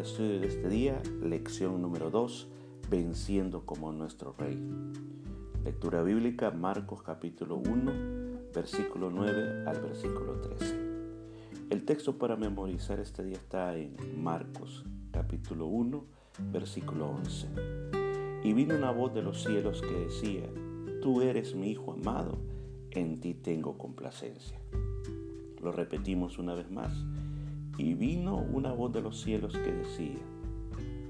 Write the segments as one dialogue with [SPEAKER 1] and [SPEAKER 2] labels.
[SPEAKER 1] estudio de este día, lección número 2, venciendo como nuestro Rey. Lectura bíblica, Marcos capítulo 1, versículo 9 al versículo 13. El texto para memorizar este día está en Marcos capítulo 1, versículo 11. Y vino una voz de los cielos que decía, Tú eres mi Hijo amado, en ti tengo complacencia. Lo repetimos una vez más. Y vino una voz de los cielos que decía,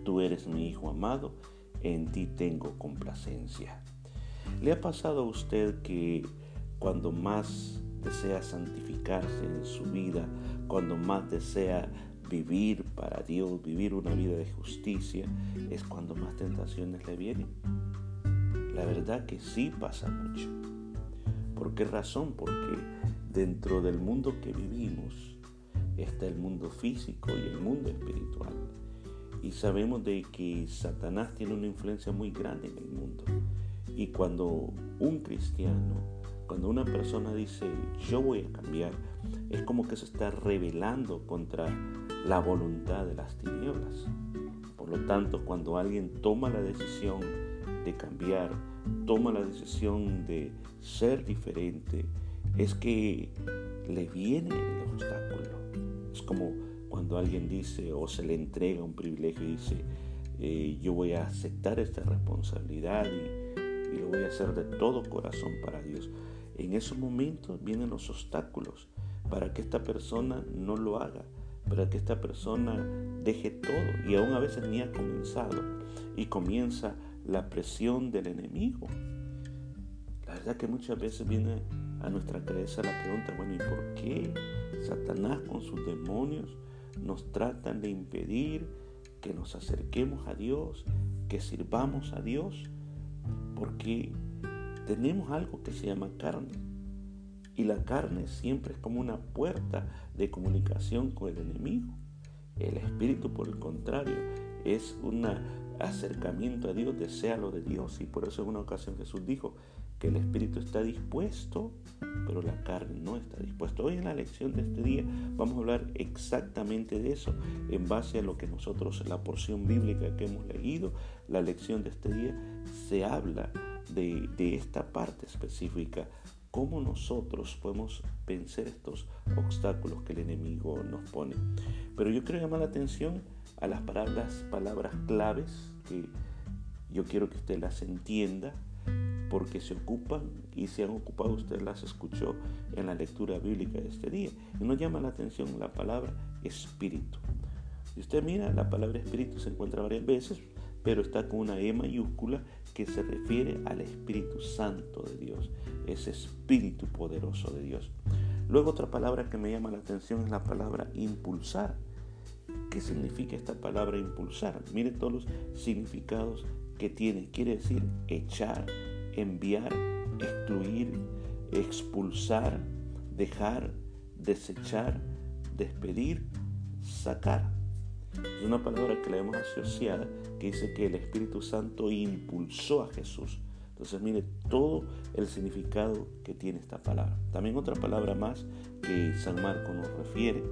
[SPEAKER 1] Tú eres mi Hijo amado, en ti tengo complacencia. ¿Le ha pasado a usted que cuando más desea santificarse en su vida, cuando más desea vivir para Dios, vivir una vida de justicia, es cuando más tentaciones le vienen? La verdad que sí pasa mucho. ¿Por qué razón? Porque dentro del mundo que vivimos, está el mundo físico y el mundo espiritual. Y sabemos de que Satanás tiene una influencia muy grande en el mundo. Y cuando un cristiano, cuando una persona dice yo voy a cambiar, es como que se está rebelando contra la voluntad de las tinieblas. Por lo tanto, cuando alguien toma la decisión de cambiar, toma la decisión de ser diferente, es que le viene el obstáculo es como cuando alguien dice o se le entrega un privilegio y dice, eh, yo voy a aceptar esta responsabilidad y, y lo voy a hacer de todo corazón para Dios. En esos momentos vienen los obstáculos para que esta persona no lo haga, para que esta persona deje todo y aún a veces ni ha comenzado y comienza la presión del enemigo. La verdad que muchas veces viene a nuestra cabeza la pregunta, bueno, ¿y por qué Satanás con sus demonios nos tratan de impedir que nos acerquemos a Dios, que sirvamos a Dios? Porque tenemos algo que se llama carne. Y la carne siempre es como una puerta de comunicación con el enemigo. El espíritu, por el contrario, es un acercamiento a Dios, desea lo de Dios. Y por eso en una ocasión Jesús dijo, que el espíritu está dispuesto, pero la carne no está dispuesta. Hoy en la lección de este día vamos a hablar exactamente de eso, en base a lo que nosotros, la porción bíblica que hemos leído, la lección de este día, se habla de, de esta parte específica, cómo nosotros podemos vencer estos obstáculos que el enemigo nos pone. Pero yo quiero llamar la atención a las palabras, palabras claves que yo quiero que usted las entienda porque se ocupan y se han ocupado, usted las escuchó en la lectura bíblica de este día. Y nos llama la atención la palabra espíritu. Si usted mira, la palabra espíritu se encuentra varias veces, pero está con una E mayúscula que se refiere al Espíritu Santo de Dios, ese Espíritu poderoso de Dios. Luego otra palabra que me llama la atención es la palabra impulsar. ¿Qué significa esta palabra impulsar? Mire todos los significados que tiene. Quiere decir echar, enviar, excluir, expulsar, dejar, desechar, despedir, sacar. Es una palabra que la hemos asociada que dice que el Espíritu Santo impulsó a Jesús. Entonces mire todo el significado que tiene esta palabra. También otra palabra más que San Marco nos refiere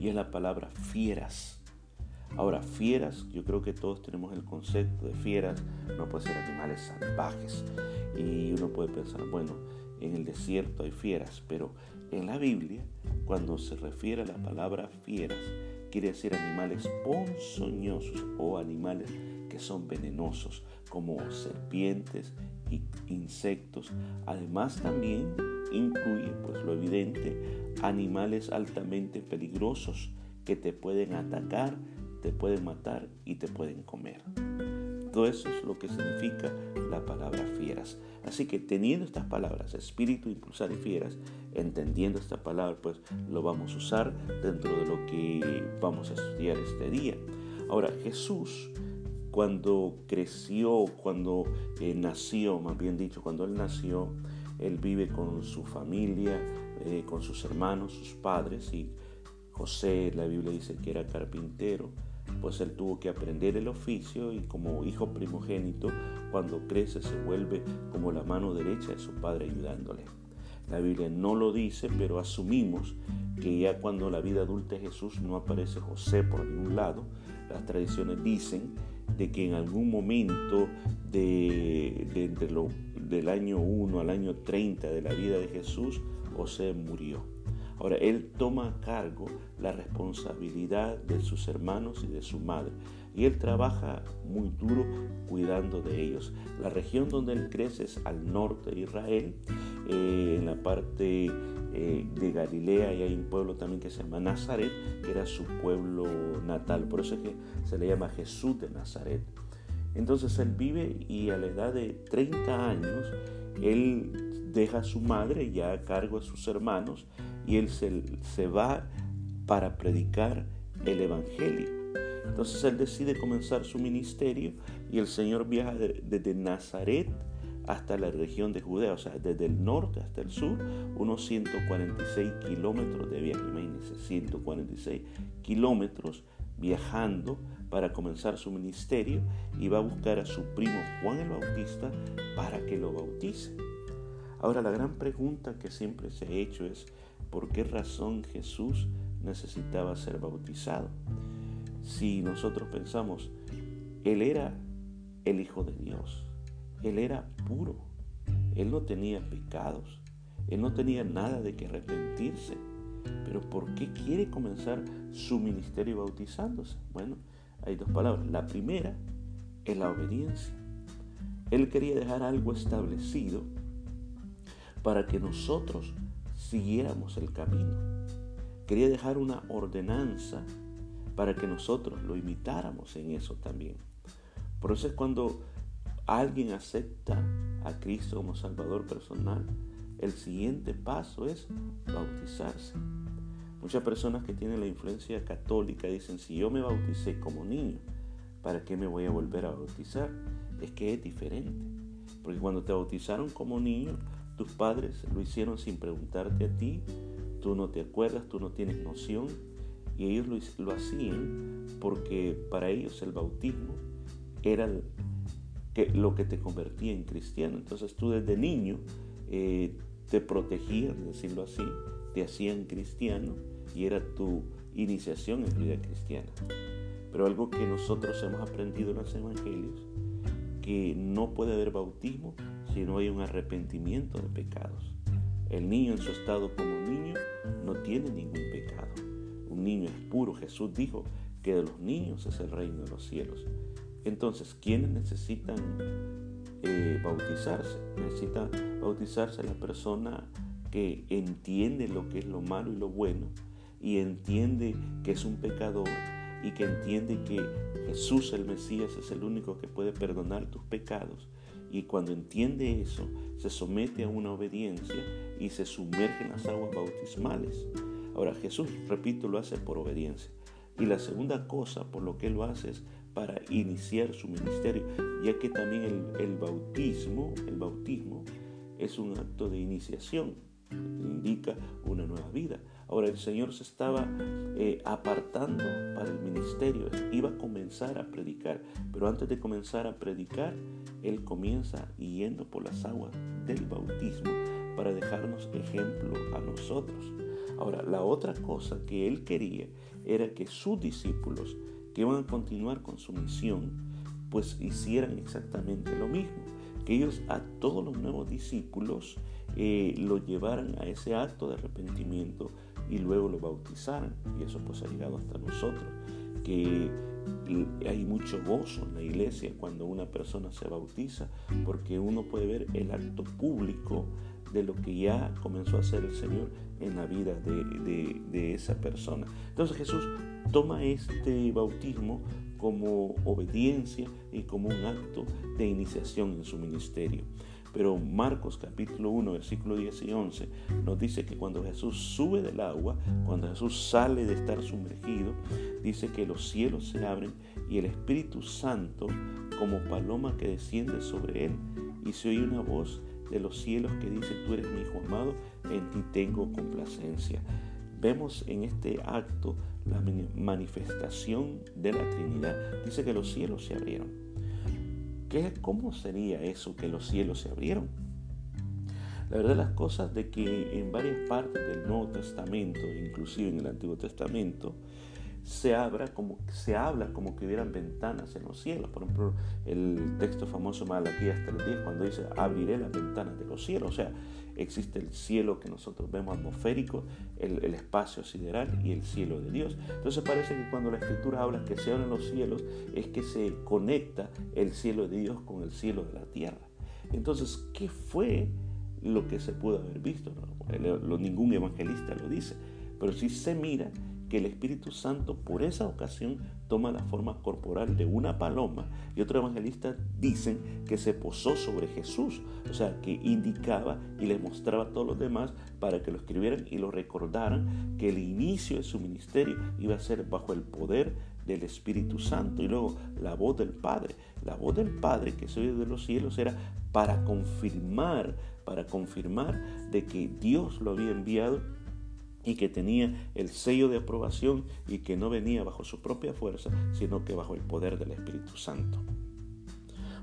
[SPEAKER 1] y es la palabra fieras. Ahora, fieras, yo creo que todos tenemos el concepto de fieras, no puede ser animales salvajes. Y uno puede pensar, bueno, en el desierto hay fieras, pero en la Biblia, cuando se refiere a la palabra fieras, quiere decir animales ponzoñosos o animales que son venenosos, como serpientes y insectos. Además también incluye, pues lo evidente, animales altamente peligrosos que te pueden atacar te pueden matar y te pueden comer. Todo eso es lo que significa la palabra fieras. Así que teniendo estas palabras, espíritu, impulsar y fieras, entendiendo esta palabra, pues lo vamos a usar dentro de lo que vamos a estudiar este día. Ahora, Jesús, cuando creció, cuando eh, nació, más bien dicho, cuando Él nació, Él vive con su familia, eh, con sus hermanos, sus padres, y José, la Biblia dice que era carpintero, pues él tuvo que aprender el oficio y como hijo primogénito, cuando crece se vuelve como la mano derecha de su padre ayudándole. La Biblia no lo dice, pero asumimos que ya cuando la vida adulta de Jesús no aparece José por ningún lado. Las tradiciones dicen de que en algún momento de, lo, del año 1 al año 30 de la vida de Jesús, José murió. Ahora, él toma a cargo la responsabilidad de sus hermanos y de su madre. Y él trabaja muy duro cuidando de ellos. La región donde él crece es al norte de Israel, eh, en la parte eh, de Galilea y hay un pueblo también que se llama Nazaret, que era su pueblo natal. Por eso es que se le llama Jesús de Nazaret. Entonces él vive y a la edad de 30 años, él deja a su madre ya a cargo de sus hermanos y él se, se va para predicar el Evangelio. Entonces él decide comenzar su ministerio y el Señor viaja desde Nazaret hasta la región de Judea, o sea, desde el norte hasta el sur, unos 146 kilómetros de viaje, imagínense, 146 kilómetros viajando para comenzar su ministerio y va a buscar a su primo Juan el Bautista para que lo bautice. Ahora la gran pregunta que siempre se ha hecho es, ¿por qué razón Jesús necesitaba ser bautizado? Si nosotros pensamos, Él era el Hijo de Dios, Él era puro, Él no tenía pecados, Él no tenía nada de que arrepentirse, pero ¿por qué quiere comenzar su ministerio bautizándose? Bueno, hay dos palabras. La primera es la obediencia. Él quería dejar algo establecido para que nosotros siguiéramos el camino. Quería dejar una ordenanza para que nosotros lo imitáramos en eso también. Por eso es cuando alguien acepta a Cristo como Salvador personal, el siguiente paso es bautizarse. Muchas personas que tienen la influencia católica dicen, si yo me bauticé como niño, ¿para qué me voy a volver a bautizar? Es que es diferente. Porque cuando te bautizaron como niño, tus padres lo hicieron sin preguntarte a ti, tú no te acuerdas, tú no tienes noción, y ellos lo, hacían porque para ellos el bautismo era lo que te convertía en cristiano. Entonces tú desde niño eh, te protegían, decirlo así, te hacían cristiano y era tu iniciación en vida cristiana. Pero algo que nosotros hemos aprendido en los evangelios, que no puede haber bautismo si no hay un arrepentimiento de pecados. El niño en su estado como niño no tiene ningún pecado. Un niño es puro. Jesús dijo que de los niños es el reino de los cielos. Entonces, ¿quiénes necesitan eh, bautizarse? Necesita bautizarse la persona que entiende lo que es lo malo y lo bueno y entiende que es un pecador y que entiende que Jesús el Mesías es el único que puede perdonar tus pecados. Y cuando entiende eso, se somete a una obediencia y se sumerge en las aguas bautismales. Ahora Jesús, repito, lo hace por obediencia. Y la segunda cosa por lo que lo hace es para iniciar su ministerio, ya que también el, el bautismo, el bautismo es un acto de iniciación, indica una nueva vida. Ahora el Señor se estaba eh, apartando para el ministerio, iba a comenzar a predicar, pero antes de comenzar a predicar, Él comienza yendo por las aguas del bautismo para dejarnos ejemplo a nosotros. Ahora, la otra cosa que Él quería era que sus discípulos, que iban a continuar con su misión, pues hicieran exactamente lo mismo, que ellos a todos los nuevos discípulos eh, lo llevaran a ese acto de arrepentimiento y luego lo bautizaran. Y eso pues ha llegado hasta nosotros, que hay mucho gozo en la iglesia cuando una persona se bautiza, porque uno puede ver el acto público de lo que ya comenzó a hacer el Señor en la vida de, de esa persona. Entonces Jesús toma este bautismo como obediencia y como un acto de iniciación en su ministerio. Pero Marcos capítulo 1, versículo 10 y 11 nos dice que cuando Jesús sube del agua, cuando Jesús sale de estar sumergido, dice que los cielos se abren y el Espíritu Santo, como paloma que desciende sobre él, y se oye una voz de los cielos que dice, tú eres mi hijo amado, en ti tengo complacencia. Vemos en este acto la manifestación de la Trinidad. Dice que los cielos se abrieron ¿Cómo sería eso que los cielos se abrieron? La verdad las cosas de que en varias partes del Nuevo Testamento, inclusive en el Antiguo Testamento, se, abra como, se habla como que hubieran ventanas en los cielos. Por ejemplo, el texto famoso Malaquías 3.10 cuando dice, abriré las ventanas de los cielos. O sea, existe el cielo que nosotros vemos atmosférico, el, espacio sideral y el cielo de Dios. Entonces parece que cuando la escritura habla que se abren los cielos es que se conecta el cielo de Dios con el cielo de la tierra. Entonces, ¿qué fue lo que se pudo haber visto? No, ningún evangelista lo dice, pero sí se mira que el Espíritu Santo por esa ocasión toma la forma corporal de una paloma y otro evangelista dicen que se posó sobre Jesús, o sea, que indicaba y le mostraba a todos los demás para que lo escribieran y lo recordaran que el inicio de su ministerio iba a ser bajo el poder del Espíritu Santo y luego la voz del Padre. La voz del Padre que se oye de los cielos era para confirmar, para confirmar de que Dios lo había enviado y que tenía el sello de aprobación y que no venía bajo su propia fuerza, sino que bajo el poder del Espíritu Santo.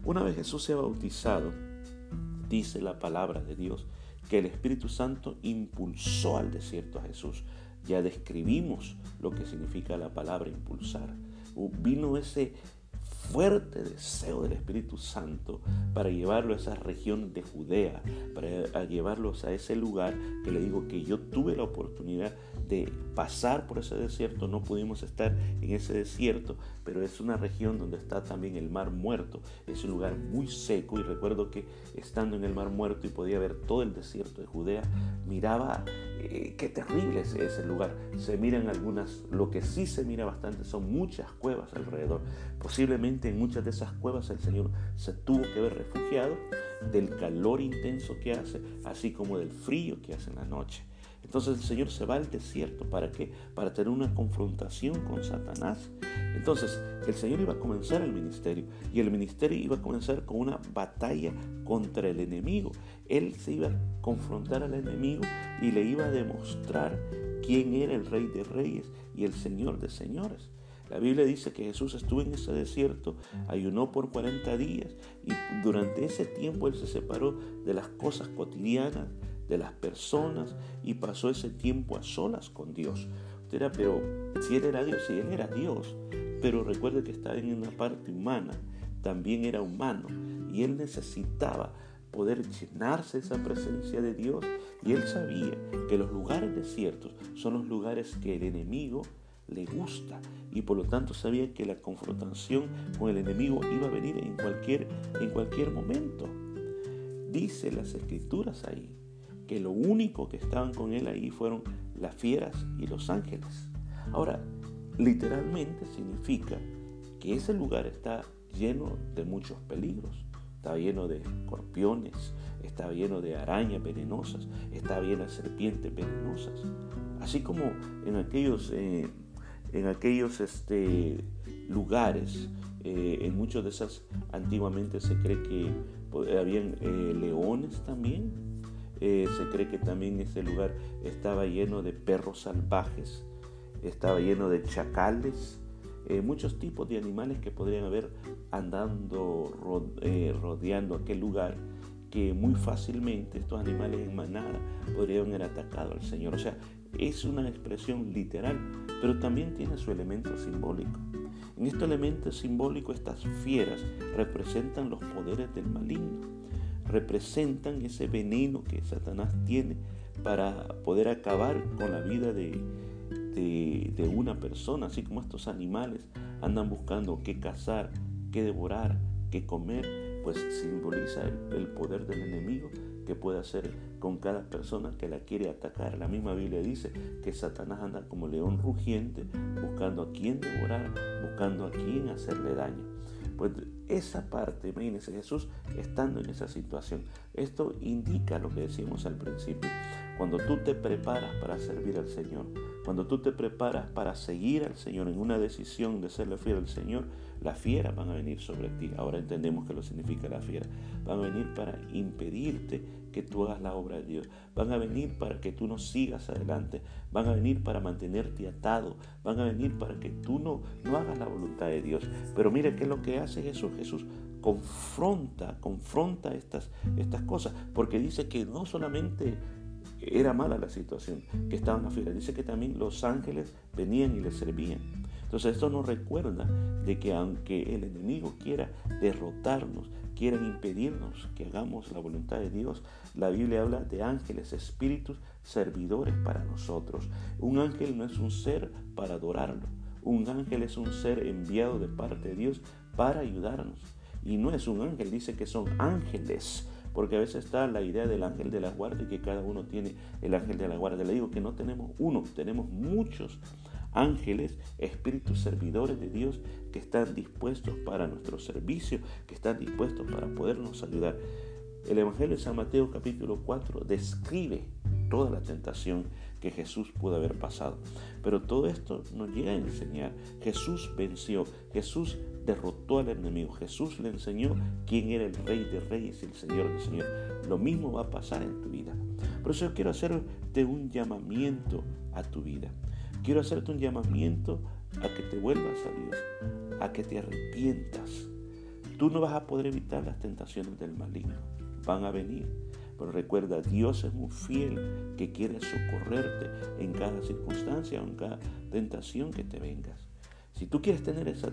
[SPEAKER 1] Una vez Jesús se ha bautizado, dice la palabra de Dios, que el Espíritu Santo impulsó al desierto a Jesús. Ya describimos lo que significa la palabra impulsar. Vino ese fuerte deseo del Espíritu Santo para llevarlo a esa región de Judea, para llevarlos a ese lugar que le digo que yo tuve la oportunidad de pasar por ese desierto, no pudimos estar en ese desierto, pero es una región donde está también el mar muerto, es un lugar muy seco y recuerdo que estando en el mar muerto y podía ver todo el desierto de Judea, miraba eh, qué terrible es ese lugar, se miran algunas, lo que sí se mira bastante son muchas cuevas alrededor, posiblemente en muchas de esas cuevas el Señor se tuvo que ver refugiado del calor intenso que hace, así como del frío que hace en la noche. Entonces el Señor se va al desierto. ¿Para qué? Para tener una confrontación con Satanás. Entonces el Señor iba a comenzar el ministerio y el ministerio iba a comenzar con una batalla contra el enemigo. Él se iba a confrontar al enemigo y le iba a demostrar quién era el rey de reyes y el señor de señores. La Biblia dice que Jesús estuvo en ese desierto, ayunó por 40 días y durante ese tiempo él se separó de las cosas cotidianas, de las personas y pasó ese tiempo a solas con Dios. Usted pero si Él era Dios, si Él era Dios, pero recuerde que estaba en una parte humana, también era humano y Él necesitaba poder llenarse esa presencia de Dios y Él sabía que los lugares desiertos son los lugares que el enemigo le gusta y por lo tanto sabía que la confrontación con el enemigo iba a venir en cualquier, en cualquier momento. Dice las escrituras ahí que lo único que estaban con él ahí fueron las fieras y los ángeles. Ahora, literalmente significa que ese lugar está lleno de muchos peligros. Está lleno de escorpiones, está lleno de arañas venenosas, está lleno de serpientes venenosas. Así como en aquellos, eh, en aquellos este, lugares, eh, en muchos de esas antiguamente se cree que habían eh, leones también, eh, se cree que también ese lugar estaba lleno de perros salvajes, estaba lleno de chacales, eh, muchos tipos de animales que podrían haber andando, eh, rodeando aquel lugar, que muy fácilmente estos animales en manada podrían haber atacado al Señor. O sea, es una expresión literal, pero también tiene su elemento simbólico. En este elemento simbólico, estas fieras representan los poderes del maligno representan ese veneno que Satanás tiene para poder acabar con la vida de, una persona, así como estos animales andan buscando qué cazar, qué devorar, qué comer, pues simboliza el, poder del enemigo que puede hacer con cada persona que la quiere atacar. La misma Biblia dice que Satanás anda como león rugiente, buscando a quién devorar, buscando a quién hacerle daño. Pues esa parte, imagínense Jesús estando en esa situación. Esto indica lo que decíamos al principio. Cuando tú te preparas para servir al Señor, cuando tú te preparas para seguir al Señor en una decisión de serle fiel al Señor, las fieras van a venir sobre ti. Ahora entendemos que lo significa la fiera. Van a venir para impedirte que tú hagas la obra de Dios. Van a venir para que tú no sigas adelante. Van a venir para mantenerte atado. Van a venir para que tú no, no hagas la voluntad de Dios. Pero mire qué es lo que hace Jesús. Jesús confronta, confronta estas, estas cosas, porque dice que no solamente era mala la situación que estaban afuera, dice que también los ángeles venían y le servían. Entonces esto nos recuerda de que aunque el enemigo quiera derrotarnos, quiera impedirnos que hagamos la voluntad de Dios, la Biblia habla de ángeles, espíritus, servidores para nosotros. Un ángel no es un ser para adorarlo. Un ángel es un ser enviado de parte de Dios para ayudarnos. Y no es un ángel, dice que son ángeles. Porque a veces está la idea del ángel de la guardia y que cada uno tiene el ángel de la guardia. Le digo que no tenemos uno, tenemos muchos ángeles, espíritus servidores de Dios que están dispuestos para nuestro servicio, que están dispuestos para podernos ayudar. El Evangelio de San Mateo capítulo 4 describe toda la tentación que Jesús pudo haber pasado. Pero todo esto nos llega a enseñar. Jesús venció, Jesús derrotó al enemigo, Jesús le enseñó quién era el rey de reyes y el señor de señores. Lo mismo va a pasar en tu vida. Por eso yo quiero hacerte un llamamiento a tu vida. Quiero hacerte un llamamiento a que te vuelvas a Dios, a que te arrepientas. Tú no vas a poder evitar las tentaciones del maligno. Van a venir. Pero recuerda, Dios es muy fiel que quiere socorrerte en cada circunstancia o en cada tentación que te vengas. Si tú quieres tener esa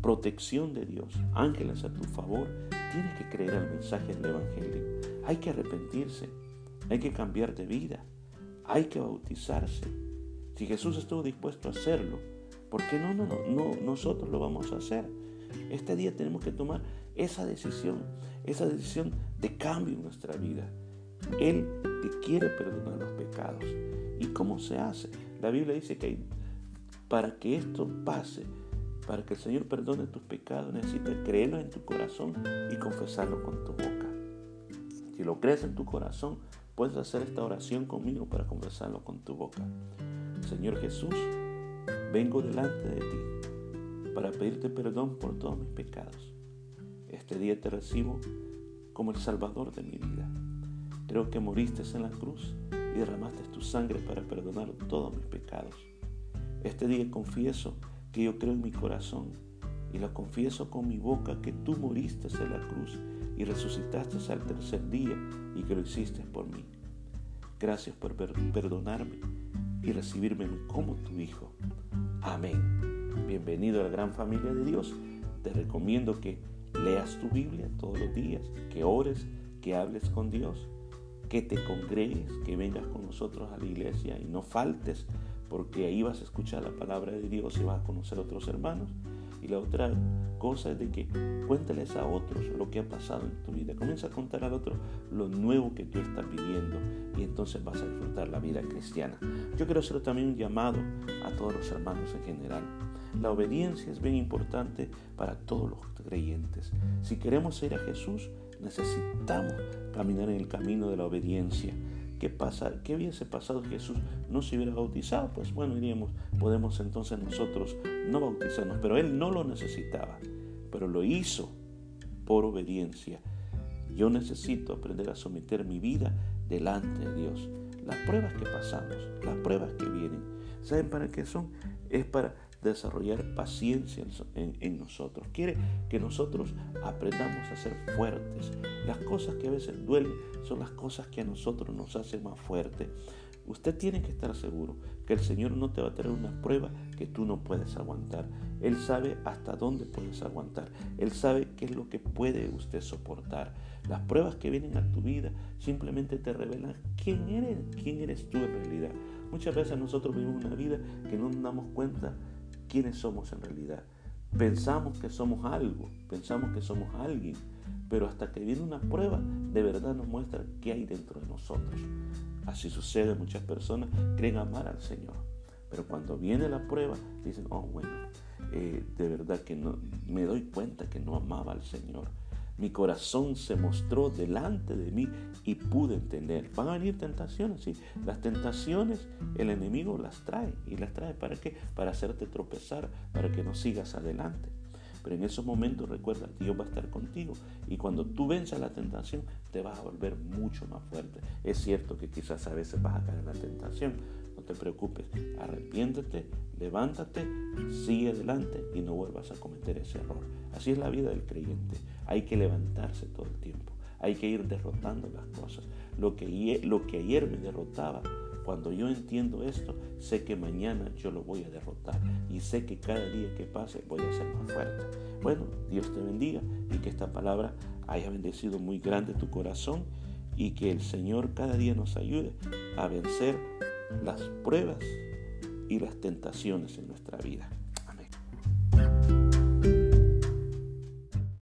[SPEAKER 1] protección de Dios, ángeles a tu favor, tienes que creer al mensaje del Evangelio. Hay que arrepentirse, hay que cambiar de vida, hay que bautizarse, si Jesús estuvo dispuesto a hacerlo, ¿por qué no, no, no, nosotros lo vamos a hacer? Este día tenemos que tomar esa decisión, esa decisión de cambio en nuestra vida. Él te quiere perdonar los pecados. ¿Y cómo se hace? La Biblia dice que para que esto pase, para que el Señor perdone tus pecados, necesitas creerlo en tu corazón y confesarlo con tu boca. Si lo crees en tu corazón, puedes hacer esta oración conmigo para confesarlo con tu boca. Señor Jesús, vengo delante de ti para pedirte perdón por todos mis pecados. Este día te recibo como el Salvador de mi vida. Creo que moriste en la cruz y derramaste tu sangre para perdonar todos mis pecados. Este día confieso que yo creo en mi corazón y lo confieso con mi boca que tú moriste en la cruz y resucitaste al tercer día y que lo hiciste por mí. Gracias por perdonarme y recibirme como tu hijo. Amén. Bienvenido a la gran familia de Dios. Te recomiendo que leas tu Biblia todos los días, que ores, que hables con Dios, que te congregues, que vengas con nosotros a la iglesia y no faltes, porque ahí vas a escuchar la palabra de Dios y vas a conocer otros hermanos y la otra cosa es de que cuéntales a otros lo que ha pasado en tu vida. Comienza a contar al otro lo nuevo que tú estás viviendo y entonces vas a disfrutar la vida cristiana. Yo quiero hacer también un llamado a todos los hermanos en general. La obediencia es bien importante para todos los creyentes. Si queremos ir a Jesús, necesitamos caminar en el camino de la obediencia. ¿Qué, pasa, ¿Qué hubiese pasado si Jesús no se hubiera bautizado? Pues bueno, diríamos, podemos entonces nosotros no bautizarnos, pero Él no lo necesitaba, pero lo hizo por obediencia. Yo necesito aprender a someter mi vida delante de Dios. Las pruebas que pasamos, las pruebas que vienen, ¿saben para qué son? Es para desarrollar paciencia en, nosotros. Quiere que nosotros aprendamos a ser fuertes. Las cosas que a veces duelen son las cosas que a nosotros nos hacen más fuertes. Usted tiene que estar seguro que el Señor no te va a traer una prueba que tú no puedes aguantar. Él sabe hasta dónde puedes aguantar. Él sabe qué es lo que puede usted soportar. Las pruebas que vienen a tu vida simplemente te revelan quién eres, quién eres tú en realidad. Muchas veces nosotros vivimos una vida que no nos damos cuenta quiénes somos en realidad. Pensamos que somos algo, pensamos que somos alguien, pero hasta que viene una prueba, de verdad nos muestra qué hay dentro de nosotros. Así sucede, muchas personas creen amar al Señor, pero cuando viene la prueba, dicen, oh bueno, eh, de verdad que no, me doy cuenta que no amaba al Señor mi corazón se mostró delante de mí y pude entender. Van a venir tentaciones, sí. Las tentaciones el enemigo las trae. ¿Y las trae para qué? Para hacerte tropezar, para que no sigas adelante. Pero en esos momentos recuerda, Dios va a estar contigo. Y cuando tú venzas la tentación, te vas a volver mucho más fuerte. Es cierto que quizás a veces vas a caer en la tentación. Te preocupes, arrepiéntete, levántate, sigue adelante y no vuelvas a cometer ese error. Así es la vida del creyente. Hay que levantarse todo el tiempo. Hay que ir derrotando las cosas. Lo que, lo que ayer me derrotaba, cuando yo entiendo esto, sé que mañana yo lo voy a derrotar y sé que cada día que pase voy a ser más fuerte. Bueno, Dios te bendiga y que esta palabra haya bendecido muy grande tu corazón y que el Señor cada día nos ayude a vencer las pruebas y las tentaciones en nuestra vida.